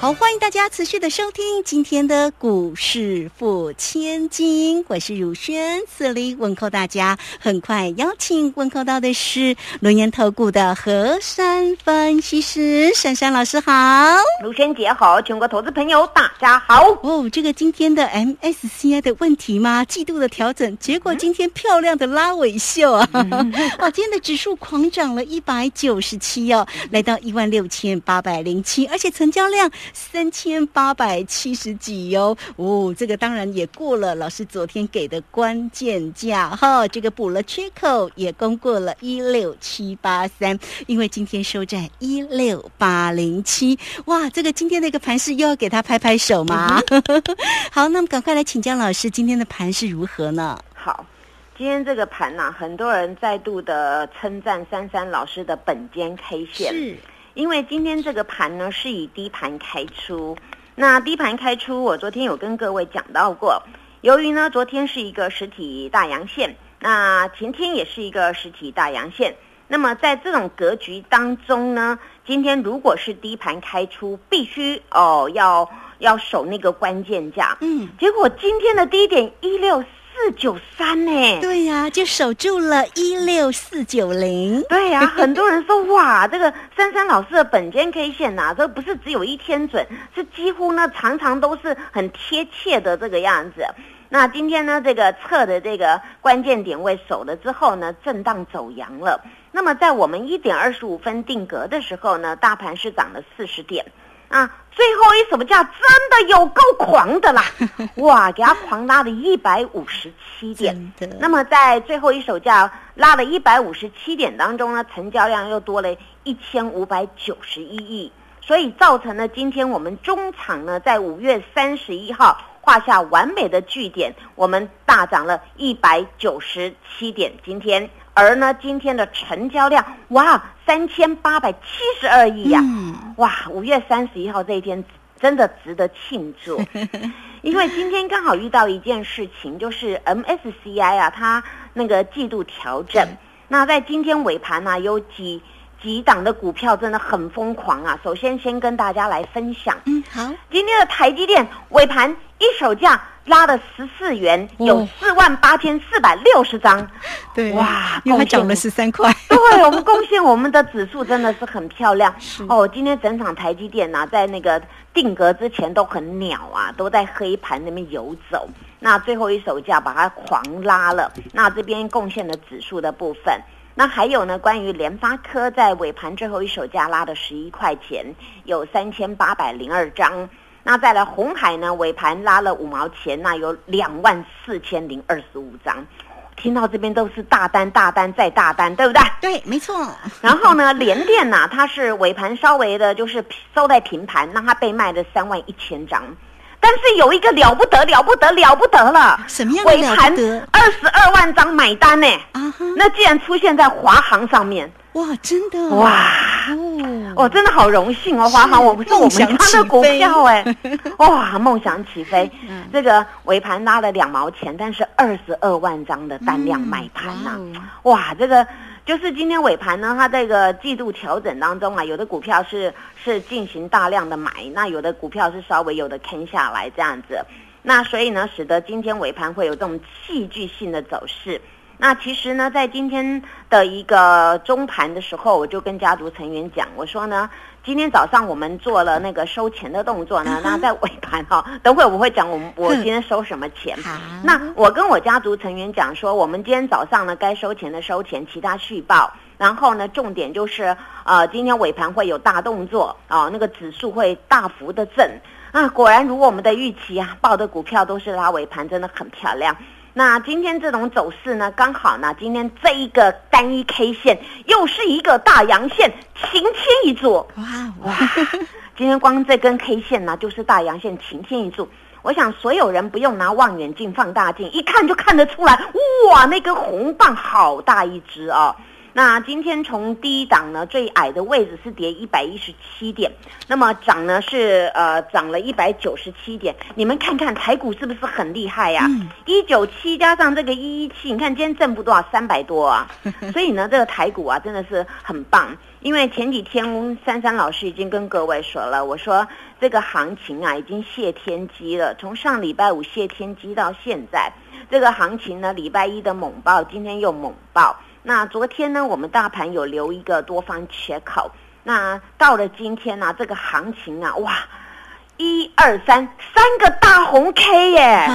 好，欢迎大家持续的收听今天的股市付千金，我是汝轩，这里问候大家。很快邀请问候到的是轮研投顾的何山分析师珊珊老师，好，汝轩姐好，全国投资朋友大家好。哦，这个今天的 MSCI 的问题吗？季度的调整，结果今天漂亮的拉尾秀啊！哦，今天的指数狂涨了一百九十七哦，来到一万六千八百零七，而且成交量。三千八百七十几哟，哦，这个当然也过了老师昨天给的关键价哈，这个补了缺口，也攻过了一六七八三，因为今天收在一六八零七，哇，这个今天的一个盘势又要给他拍拍手吗？好，那么赶快来请教老师，今天的盘是如何呢？好，今天这个盘呐，很多人再度的称赞珊珊老师的本间 K 线是。因为今天这个盘呢是以低盘开出，那低盘开出，我昨天有跟各位讲到过，由于呢昨天是一个实体大阳线，那前天也是一个实体大阳线，那么在这种格局当中呢，今天如果是低盘开出，必须哦要要守那个关键价，嗯，结果今天的低点一六。四九三呢？对呀，就守住了一六四九零。对呀，很多人说哇，这个珊珊老师的本间 K 线呐，这不是只有一天准，是几乎呢常常都是很贴切的这个样子。那今天呢，这个测的这个关键点位守了之后呢，震荡走阳了。那么在我们一点二十五分定格的时候呢，大盘是涨了四十点。啊，最后一手价真的有够狂的啦！哇，给它狂拉了一百五十七点。那么在最后一手价拉了一百五十七点当中呢，成交量又多了一千五百九十一亿，所以造成了今天我们中场呢，在五月三十一号画下完美的句点，我们大涨了一百九十七点。今天。而呢，今天的成交量哇，三千八百七十二亿呀！哇，五月三十一号这一天真的值得庆祝，因为今天刚好遇到一件事情，就是 MSCI 啊，它那个季度调整。那在今天尾盘呢，有几几档的股票真的很疯狂啊！首先先跟大家来分享，嗯，好，今天的台积电尾盘一手价。拉了十四元，有四万八千四百六十张，对，哇，因为涨了十三块，对我们贡献我们的指数真的是很漂亮。哦，今天整场台积电呢，在那个定格之前都很鸟啊，都在黑盘那边游走。那最后一手价把它狂拉了，那这边贡献了指数的部分。那还有呢，关于联发科在尾盘最后一手价拉的十一块钱，有三千八百零二张。那再来红海呢？尾盘拉了五毛钱，那有两万四千零二十五张。听到这边都是大单、大单再大单，对不对？对，没错。然后呢，联电呢，它是尾盘稍微的，就是收在平盘，那它被卖了三万一千张。但是有一个了不得、了不得、了不得了，什么样的了不得？二十二万张买单呢？啊那既然出现在华航上面。哇，真的哇！哦，真的好荣幸哦，华航，我不是我们家的股票哎，哇，梦想起飞，这个尾盘拉了两毛钱，但是二十二万张的单量买盘呐，哇，这个就是今天尾盘呢，它这个季度调整当中啊，有的股票是是进行大量的买，那有的股票是稍微有的坑下来这样子，那所以呢，使得今天尾盘会有这种戏剧性的走势。那其实呢，在今天的一个中盘的时候，我就跟家族成员讲，我说呢，今天早上我们做了那个收钱的动作呢，那在尾盘哈，等会我会讲我们我今天收什么钱。那我跟我家族成员讲说，我们今天早上呢该收钱的收钱，其他续报。然后呢，重点就是呃，今天尾盘会有大动作啊，那个指数会大幅的震啊。果然如我们的预期啊，报的股票都是拉尾盘，真的很漂亮。那今天这种走势呢，刚好呢，今天这一个单一 K 线又是一个大阳线，晴天一柱。哇哇！今天光这根 K 线呢，就是大阳线，晴天一柱。我想所有人不用拿望远镜、放大镜，一看就看得出来，哇，那根红棒好大一只啊！那今天从低档呢最矮的位置是跌一百一十七点，那么涨呢是呃涨了一百九十七点。你们看看台股是不是很厉害呀？一九七加上这个一一七，你看今天振幅多少？三百多啊！所以呢，这个台股啊真的是很棒。因为前几天珊珊老师已经跟各位说了，我说这个行情啊已经谢天机了，从上礼拜五谢天机到现在，这个行情呢礼拜一的猛爆，今天又猛爆。那昨天呢，我们大盘有留一个多方缺口，那到了今天呢，这个行情啊，哇，一二三三个大红 K 耶，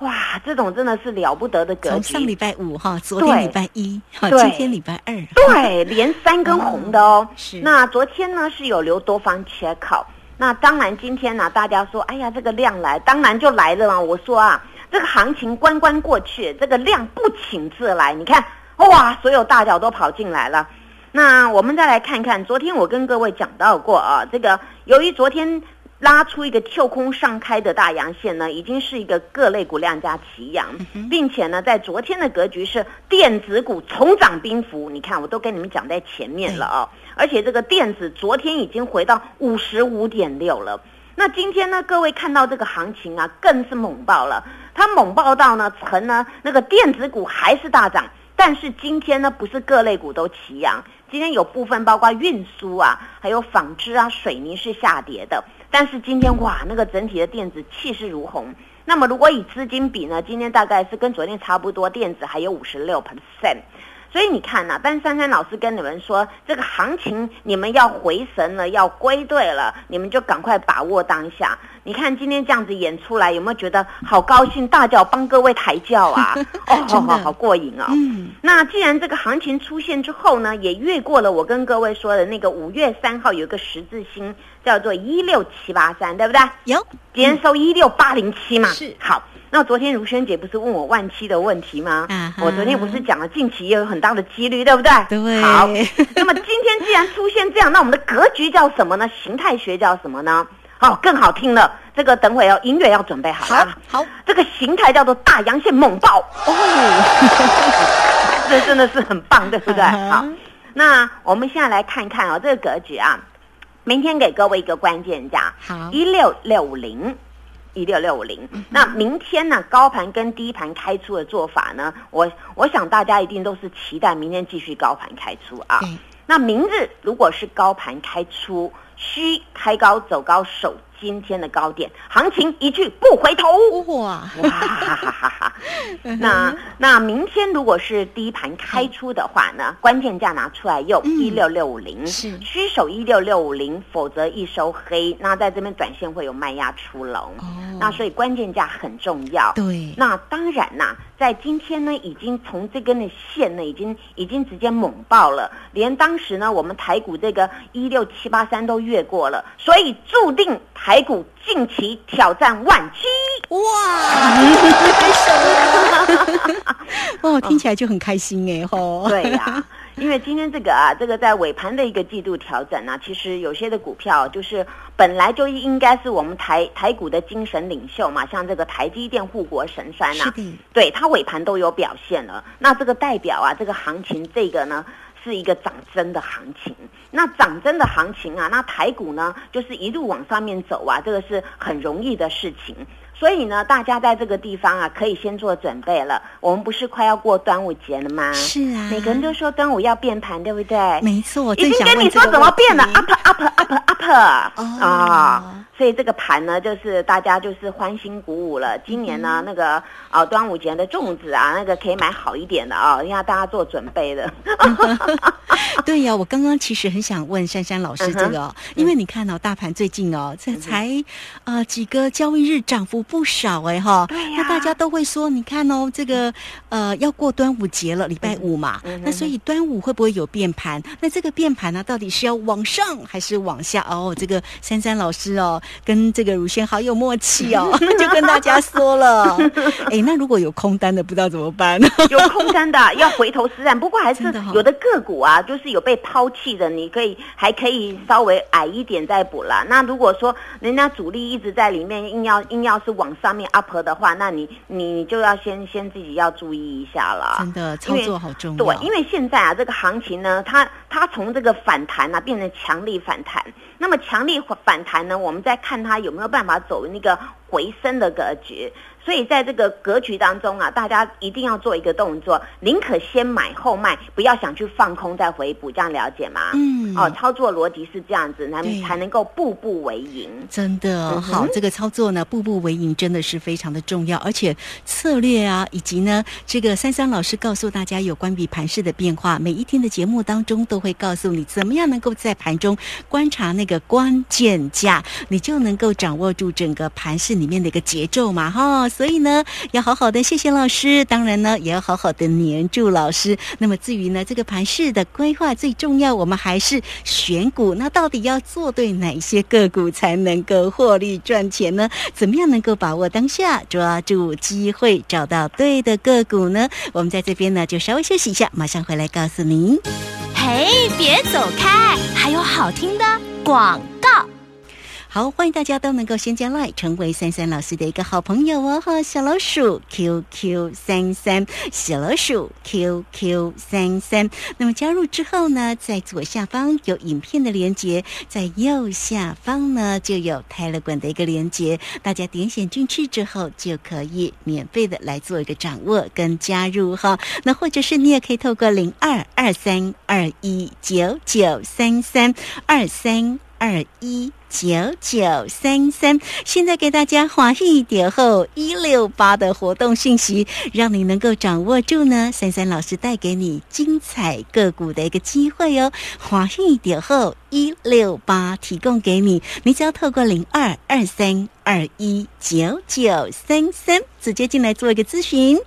哇，这种真的是了不得的格局。从上礼拜五哈，昨天礼拜一，哈，今天礼拜二，对，连三根红的哦。是。那昨天呢是有留多方缺口，那当然今天呢，大家说，哎呀，这个量来，当然就来了嘛。我说啊，这个行情关关过去，这个量不请自来，你看。哇！所有大脚都跑进来了。那我们再来看看，昨天我跟各位讲到过啊，这个由于昨天拉出一个跳空上开的大阳线呢，已经是一个各类股量价齐扬，并且呢，在昨天的格局是电子股重涨兵符。你看，我都跟你们讲在前面了啊。而且这个电子昨天已经回到五十五点六了。那今天呢，各位看到这个行情啊，更是猛爆了。它猛爆到呢，成呢那个电子股还是大涨。但是今天呢，不是各类股都齐扬，今天有部分包括运输啊，还有纺织啊、水泥是下跌的。但是今天哇，那个整体的电子气势如虹。那么如果以资金比呢，今天大概是跟昨天差不多，电子还有五十六 percent。所以你看呐，但珊珊老师跟你们说，这个行情你们要回神了，要归队了，你们就赶快把握当下。你看今天这样子演出来，有没有觉得好高兴？大脚帮各位抬轿啊！哦，好好好过瘾啊！嗯，那既然这个行情出现之后呢，也越过了我跟各位说的那个五月三号有一个十字星，叫做一六七八三，对不对？有，今天收一六八零七嘛。是，好。那昨天如萱姐不是问我万七的问题吗？我昨天不是讲了近期也有很大的几率，对不对？对。好，那么今天既然出现这样，那我们的格局叫什么呢？形态学叫什么呢？好，更好听了。这个等会要音乐要准备好了。好，这个形态叫做大阳线猛爆。哦，这真的是很棒，对不对？好，那我们现在来看一看哦，这个格局啊，明天给各位一个关键价，好，一六六零。一六六五零，那明天呢？高盘跟低盘开出的做法呢？我我想大家一定都是期待明天继续高盘开出啊。那明日如果是高盘开出，需开高走高守。今天的高点，行情一去不回头哇！哇哈哈哈哈！那那明天如果是低盘开出的话呢？关键价拿出来用一六六五零，是虚守一六六五零，否则一收黑。那在这边短线会有卖压出笼，哦，那所以关键价很重要。对，那当然呐，在今天呢，已经从这根的线呢，已经已经直接猛爆了，连当时呢，我们台股这个一六七八三都越过了，所以注定台。台股近期挑战万七，哇！太爽了！哦，听起来就很开心哎吼。对呀，因为今天这个啊，这个在尾盘的一个季度调整呢，其实有些的股票就是本来就应该是我们台台股的精神领袖嘛，像这个台积电护国神山呐，对它尾盘都有表现了。那这个代表啊，这个行情这个呢？是一个涨真的行情，那涨真的行情啊，那台股呢，就是一路往上面走啊，这个是很容易的事情。所以呢，大家在这个地方啊，可以先做准备了。我们不是快要过端午节了吗？是啊，每个人都说端午要变盘，对不对？没错，已经跟你说怎么变了，up up up up 啊。所以这个盘呢，就是大家就是欢欣鼓舞了。今年呢，那个啊端午节的粽子啊，那个可以买好一点的啊，让大家做准备的。对呀，我刚刚其实很想问珊珊老师这个，因为你看哦，大盘最近哦，这才啊几个交易日涨幅不少哎哈。对呀。那大家都会说，你看哦，这个呃要过端午节了，礼拜五嘛，那所以端午会不会有变盘？那这个变盘呢，到底是要往上还是往下？哦，这个珊珊老师哦。跟这个乳轩好有默契哦，就跟大家说了。哎，那如果有空单的，不知道怎么办？有空单的要回头是岸。不过还是有的个股啊，就是有有被抛弃的，你可以还可以稍微矮一点再补啦。那如果说人家主力一直在里面，硬要硬要是往上面 up 的话，那你你你就要先先自己要注意一下了。真的操作好重要。对，因为现在啊，这个行情呢，它它从这个反弹啊变成强力反弹。那么强力反弹呢，我们再看它有没有办法走那个回升的格局。所以在这个格局当中啊，大家一定要做一个动作，宁可先买后卖，不要想去放空再回补，这样了解吗？嗯，哦，操作逻辑是这样子，那才能够步步为营。真的好，这个操作呢，步步为营真的是非常的重要，而且策略啊，以及呢，这个三三老师告诉大家有关于盘势的变化，每一天的节目当中都会告诉你怎么样能够在盘中观察那个关键价，你就能够掌握住整个盘势里面的一个节奏嘛，哈。所以呢，要好好的谢谢老师，当然呢，也要好好的黏住老师。那么至于呢，这个盘市的规划最重要，我们还是选股。那到底要做对哪些个股才能够获利赚钱呢？怎么样能够把握当下，抓住机会，找到对的个股呢？我们在这边呢，就稍微休息一下，马上回来告诉您。嘿，别走开，还有好听的广。好，欢迎大家都能够先加 like 成为三三老师的一个好朋友哦！哈，小老鼠 QQ 三三，小老鼠 QQ 三三。那么加入之后呢，在左下方有影片的连接，在右下方呢就有泰勒管的一个连接，大家点选进去之后就可以免费的来做一个掌握跟加入哈。那或者是你也可以透过零二二三二一九九三三二三。二一九九三三，现在给大家华一点后一六八的活动信息，让你能够掌握住呢。三三老师带给你精彩个股的一个机会哦，华一点后一六八提供给你，你只要透过零二二三二一九九三三直接进来做一个咨询。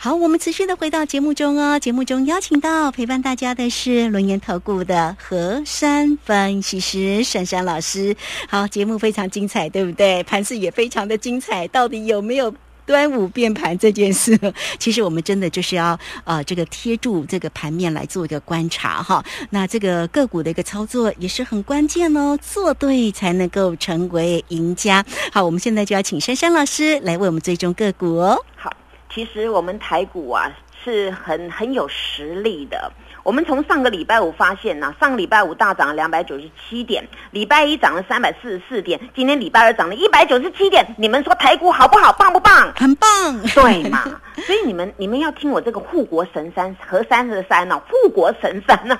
好，我们持续的回到节目中哦。节目中邀请到陪伴大家的是轮研投顾的何山分析师珊珊老师。好，节目非常精彩，对不对？盘势也非常的精彩。到底有没有端午变盘这件事？其实我们真的就是要呃，这个贴住这个盘面来做一个观察哈。那这个个股的一个操作也是很关键哦，做对才能够成为赢家。好，我们现在就要请珊珊老师来为我们追踪个股哦。好。其实我们台股啊是很很有实力的。我们从上个礼拜五发现呢，上个礼拜五大涨了两百九十七点，礼拜一涨了三百四十四点，今天礼拜二涨了一百九十七点。你们说台股好不好？棒不棒？很棒，对嘛？所以你们你们要听我这个护国神山和山的山呢，护国神山呢。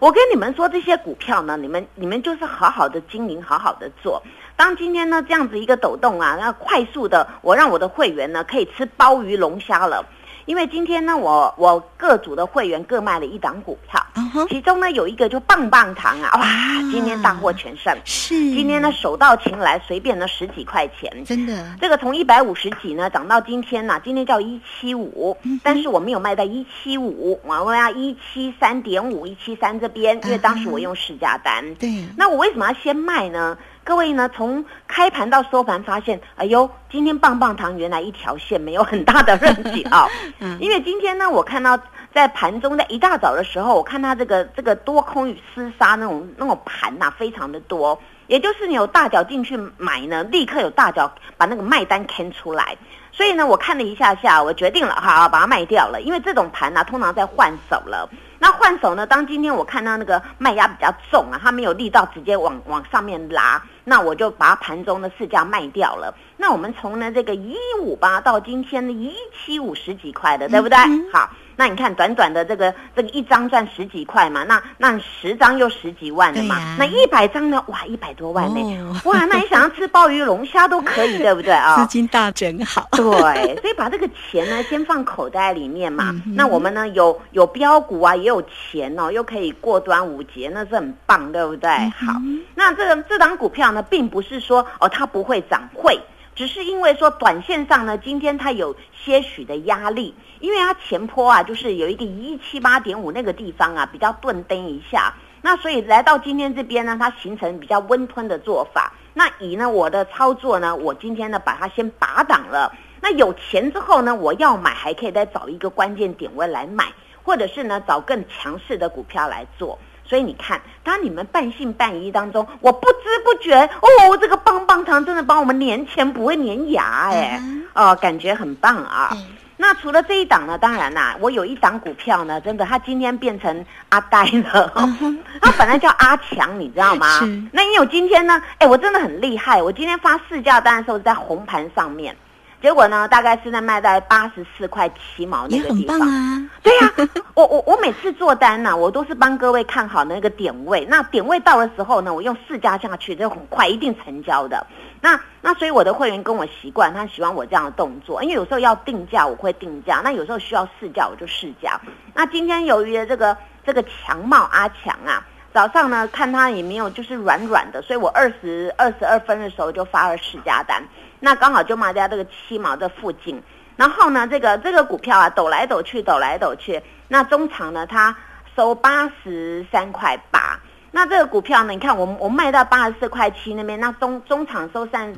我跟你们说这些股票呢，你们你们就是好好的经营，好好的做。当今天呢这样子一个抖动啊，那快速的，我让我的会员呢可以吃鲍鱼龙虾了。因为今天呢，我我各组的会员各卖了一档股票，其中呢有一个就棒棒糖啊，哇，今天大获全胜，是。今天呢手到擒来，随便呢十几块钱，真的，这个从一百五十几呢涨到今天呢，今天叫一七五，但是我没有卖在一七五，我要一七三点五，一七三这边，因为当时我用市价单，对，那我为什么要先卖呢？各位呢，从开盘到收盘发现，哎呦，今天棒棒糖原来一条线没有很大的问题啊。嗯，因为今天呢，我看到在盘中在一大早的时候，我看它这个这个多空与厮杀那种那种盘呐，非常的多。也就是你有大脚进去买呢，立刻有大脚把那个卖单牵出来。所以呢，我看了一下下，我决定了哈，把它卖掉了。因为这种盘呢，通常在换手了。那换手呢，当今天我看到那个卖压比较重啊，它没有力道直接往往上面拉。那我就把盘中的市价卖掉了。那我们从呢这个一五八到今天的一七五十几块的，对不对？好。那你看，短短的这个这个一张赚十几块嘛，那那十张又十几万了嘛，那一百张呢？哇，一百多万呢！哇，那你想要吃鲍鱼龙虾都可以，对不对啊？资金大整好。对，所以把这个钱呢 先放口袋里面嘛。那我们呢有有标股啊，也有钱哦，又可以过端午节，那是很棒，对不对？好，那这个这档股票呢，并不是说哦它不会涨，会。只是因为说短线上呢，今天它有些许的压力，因为它前坡啊，就是有一个一七八点五那个地方啊，比较钝蹬一下，那所以来到今天这边呢，它形成比较温吞的做法。那以呢我的操作呢，我今天呢把它先拔档了。那有钱之后呢，我要买还可以再找一个关键点位来买。或者是呢找更强势的股票来做。所以你看，当你们半信半疑当中，我不知不觉哦，这个棒棒糖真的帮我们年钱不会粘牙哎，哦，感觉很棒啊。那除了这一档呢？当然啦，我有一档股票呢，真的，它今天变成阿呆了。它本来叫阿强，你知道吗？那因为我今天呢，哎，我真的很厉害。我今天发市价单的时候在红盘上面，结果呢，大概是在卖在八十四块七毛那个地方。啊！对呀，我我我每次做单呢，我都是帮各位看好那个点位。那点位到的时候呢，我用市价下去，就很快一定成交的。那那所以我的会员跟我习惯，他喜欢我这样的动作，因为有时候要定价我会定价，那有时候需要试价我就试价。那今天由于这个这个强茂阿强啊，早上呢看他也没有就是软软的，所以我二十二十二分的时候就发了试价单，那刚好就卖在这个七毛的附近。然后呢，这个这个股票啊抖来抖去，抖来抖去，那中场呢它收八十三块八。那这个股票呢？你看，我我卖到八十四块七那边，那中中场收三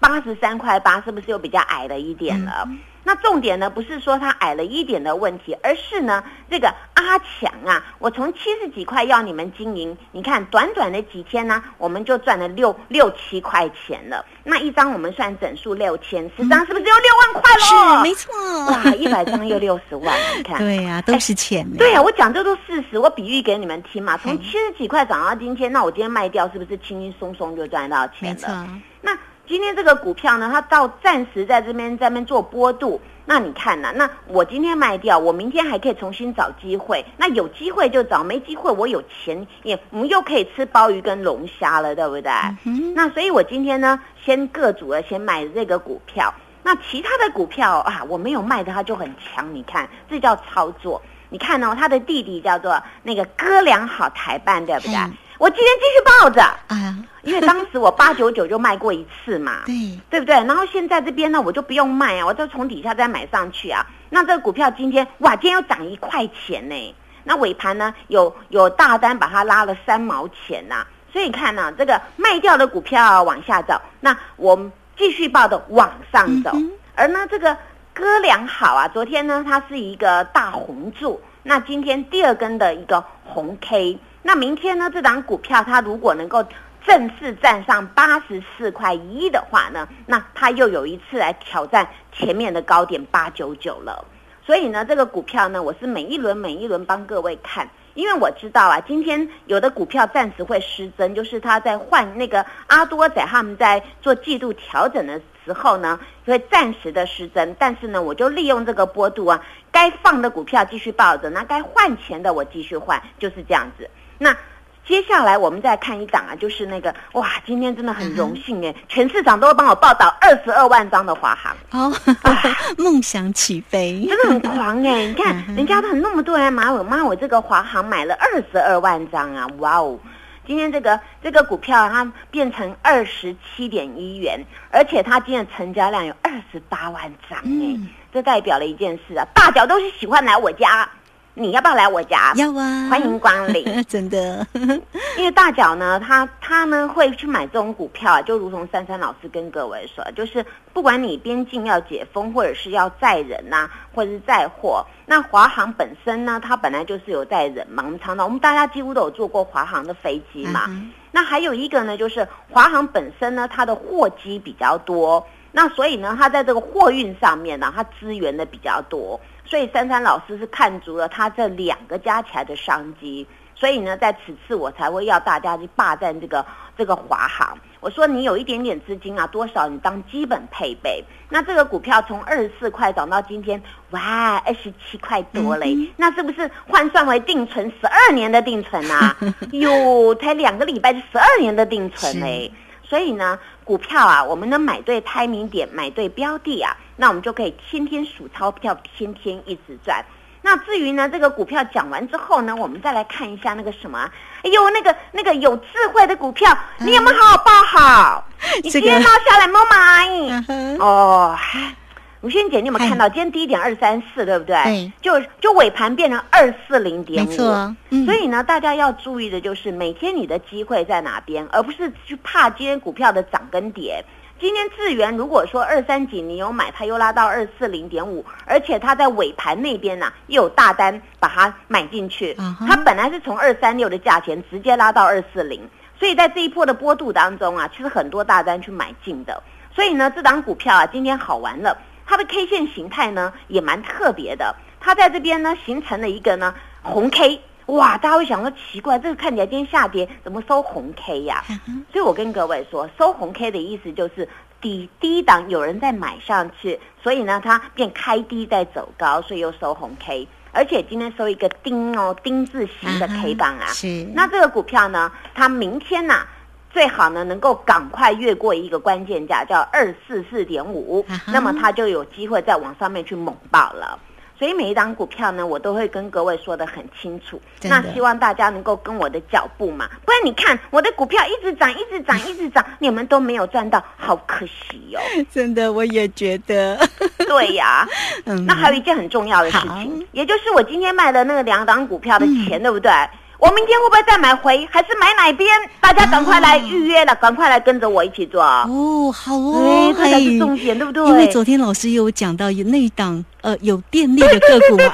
八十三块八，是不是又比较矮了一点了？那重点呢，不是说它矮了一点的问题，而是呢，这个阿强啊，我从七十几块要你们经营，你看短短的几天呢，我们就赚了六六七块钱了。那一张我们算整数六千，十张是不是有六万块了？是，没错。哇，一百张又六十万，你看。对呀，都是钱。对呀，我讲这都事实，我比喻给你们听嘛。从七十几块涨到今天，那我今天卖掉，是不是轻轻松松就赚到钱了？没错。那。今天这个股票呢，它到暂时在这边在边做波度，那你看呢？那我今天卖掉，我明天还可以重新找机会。那有机会就找，没机会我有钱也，我们又可以吃鲍鱼跟龙虾了，对不对？那所以我今天呢，先各组了先买这个股票。那其他的股票啊，我没有卖的，它就很强。你看，这叫操作。你看哦，他的弟弟叫做那个哥俩好台办，对不对？我今天继续抱着，啊，因为当时我八九九就卖过一次嘛，对，对不对？然后现在这边呢，我就不用卖啊，我就从底下再买上去啊。那这个股票今天哇，今天又涨一块钱呢。那尾盘呢，有有大单把它拉了三毛钱呐。所以你看呢，这个卖掉的股票往下走，那我们继续抱的往上走。而呢，这个哥俩好啊，昨天呢它是一个大红柱，那今天第二根的一个红 K。那明天呢？这档股票它如果能够正式站上八十四块一的话呢，那它又有一次来挑战前面的高点八九九了。所以呢，这个股票呢，我是每一轮每一轮帮各位看，因为我知道啊，今天有的股票暂时会失真，就是它在换那个阿多仔他们在做季度调整的时候呢，会暂时的失真。但是呢，我就利用这个波度啊，该放的股票继续抱着，那该换钱的我继续换，就是这样子。那接下来我们再看一档啊，就是那个哇，今天真的很荣幸哎，全市场都会帮我报道二十二万张的华航哦，梦想起飞，真的很狂哎！你看人家都很那么多人买我，妈我这个华航买了二十二万张啊，哇哦！今天这个这个股票它变成二十七点一元，而且它今天的成交量有二十八万张哎，这代表了一件事啊，大脚都是喜欢来我家。你要不要来我家？要啊，欢迎光临。真的，因为大脚呢，他他呢会去买这种股票啊，就如同珊珊老师跟各位说，就是不管你边境要解封，或者是要载人呐，或者是载货，那华航本身呢，它本来就是有载人嘛。我们常常我们大家几乎都有坐过华航的飞机嘛。那还有一个呢，就是华航本身呢，它的货机比较多，那所以呢，它在这个货运上面呢，它资源的比较多。所以珊珊老师是看足了他这两个加起来的商机，所以呢，在此次我才会要大家去霸占这个这个华航。我说你有一点点资金啊，多少你当基本配备。那这个股票从二十四块涨到今天，哇，二十七块多嘞，那是不是换算为定存十二年的定存啊？哟，才两个礼拜就十二年的定存嘞。所以呢，股票啊，我们能买对排名点，买对标的啊，那我们就可以天天数钞票，天天一直赚。那至于呢，这个股票讲完之后呢，我们再来看一下那个什么，哎呦，那个那个有智慧的股票，你有没有好好抱好？你今天冒下来没买？哦。吴萱姐，你有没有看到今天低点二三四，对不对？对，就就尾盘变成二四零点五。没错，所以呢，大家要注意的就是每天你的机会在哪边，而不是去怕今天股票的涨跟跌。今天智源如果说二三几你有买，它又拉到二四零点五，而且它在尾盘那边呢又有大单把它买进去，它本来是从二三六的价钱直接拉到二四零，所以在这一波的波度当中啊，其实很多大单去买进的，所以呢，这档股票啊今天好玩了，它的 K 线形态呢也蛮特别的，它在这边呢形成了一个呢红 K。哇，大家会想说奇怪，这个看起来今天下跌，怎么收红 K 呀？所以我跟各位说，收红 K 的意思就是底低档有人在买上去，所以呢它便开低在走高，所以又收红 K，而且今天收一个丁哦，丁字形的 K 棒啊。是。那这个股票呢，它明天呢最好呢能够赶快越过一个关键价，叫二四四点五，那么它就有机会再往上面去猛爆了。所以每一档股票呢，我都会跟各位说的很清楚。那希望大家能够跟我的脚步嘛，不然你看我的股票一直涨，一直涨，一直涨，你们都没有赚到，好可惜哦。真的，我也觉得。对呀，嗯。那还有一件很重要的事情，也就是我今天卖的那个两档股票的钱，对不对？我明天会不会再买回，还是买哪边？大家赶快来预约了，赶快来跟着我一起做哦。好哦，这才是重点，对不对？因为昨天老师有讲到有那档呃有电力的个股嘛，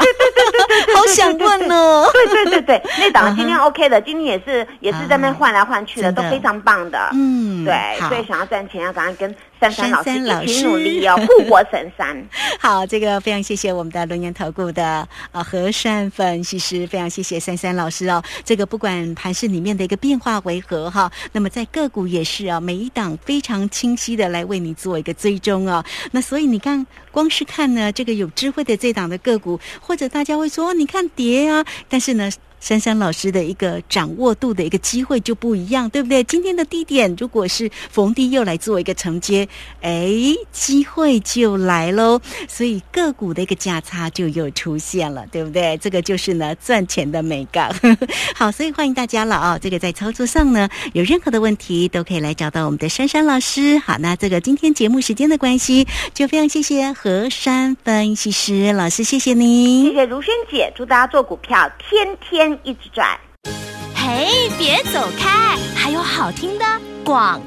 好想问哦。对对对对，那档今天 OK 的，今天也是也是在那换来换去的，都非常棒的。嗯，对，所以想要赚钱要赶快跟。珊珊老师一起努力哦，护国神山。好，这个非常谢谢我们的龙岩投顾的啊和善分析师，非常谢谢珊珊老师哦。这个不管盘市里面的一个变化为何哈，那么在个股也是啊，每一档非常清晰的来为你做一个追踪哦。那所以你看，光是看呢这个有智慧的这档的个股，或者大家会说你看跌啊，但是呢。珊珊老师的一个掌握度的一个机会就不一样，对不对？今天的低点如果是逢低又来做一个承接，哎，机会就来喽。所以个股的一个价差就又出现了，对不对？这个就是呢赚钱的美感。好，所以欢迎大家了啊！这个在操作上呢有任何的问题都可以来找到我们的珊珊老师。好，那这个今天节目时间的关系，就非常谢谢何山分析师老师，谢谢您，谢谢如萱姐，祝大家做股票天天。一直转，嘿，别走开，还有好听的广。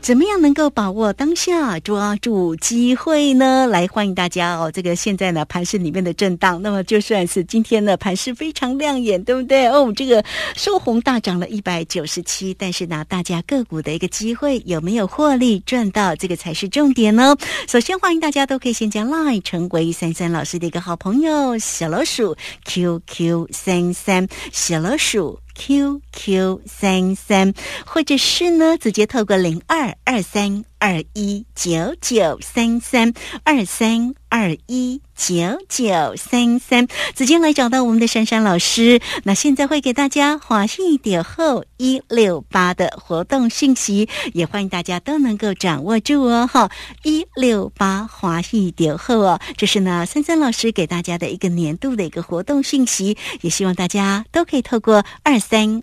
怎么样能够把握当下，抓住机会呢？来欢迎大家哦！这个现在呢，盘市里面的震荡，那么就算是今天呢，盘市非常亮眼，对不对？哦，这个收红大涨了一百九十七，但是呢，大家个股的一个机会有没有获利赚到，这个才是重点呢。首先欢迎大家都可以先将 Line 成为三三老师的一个好朋友，小老鼠 QQ 三三，小老鼠。QQ 三三，或者是呢，直接透过零二二三二一九九三三二三二一九九三三，直接来找到我们的珊珊老师。那现在会给大家华信点后一六八的活动信息，也欢迎大家都能够掌握住哦。哈，一六八华信点后哦，这是呢珊珊老师给大家的一个年度的一个活动信息，也希望大家都可以透过二。三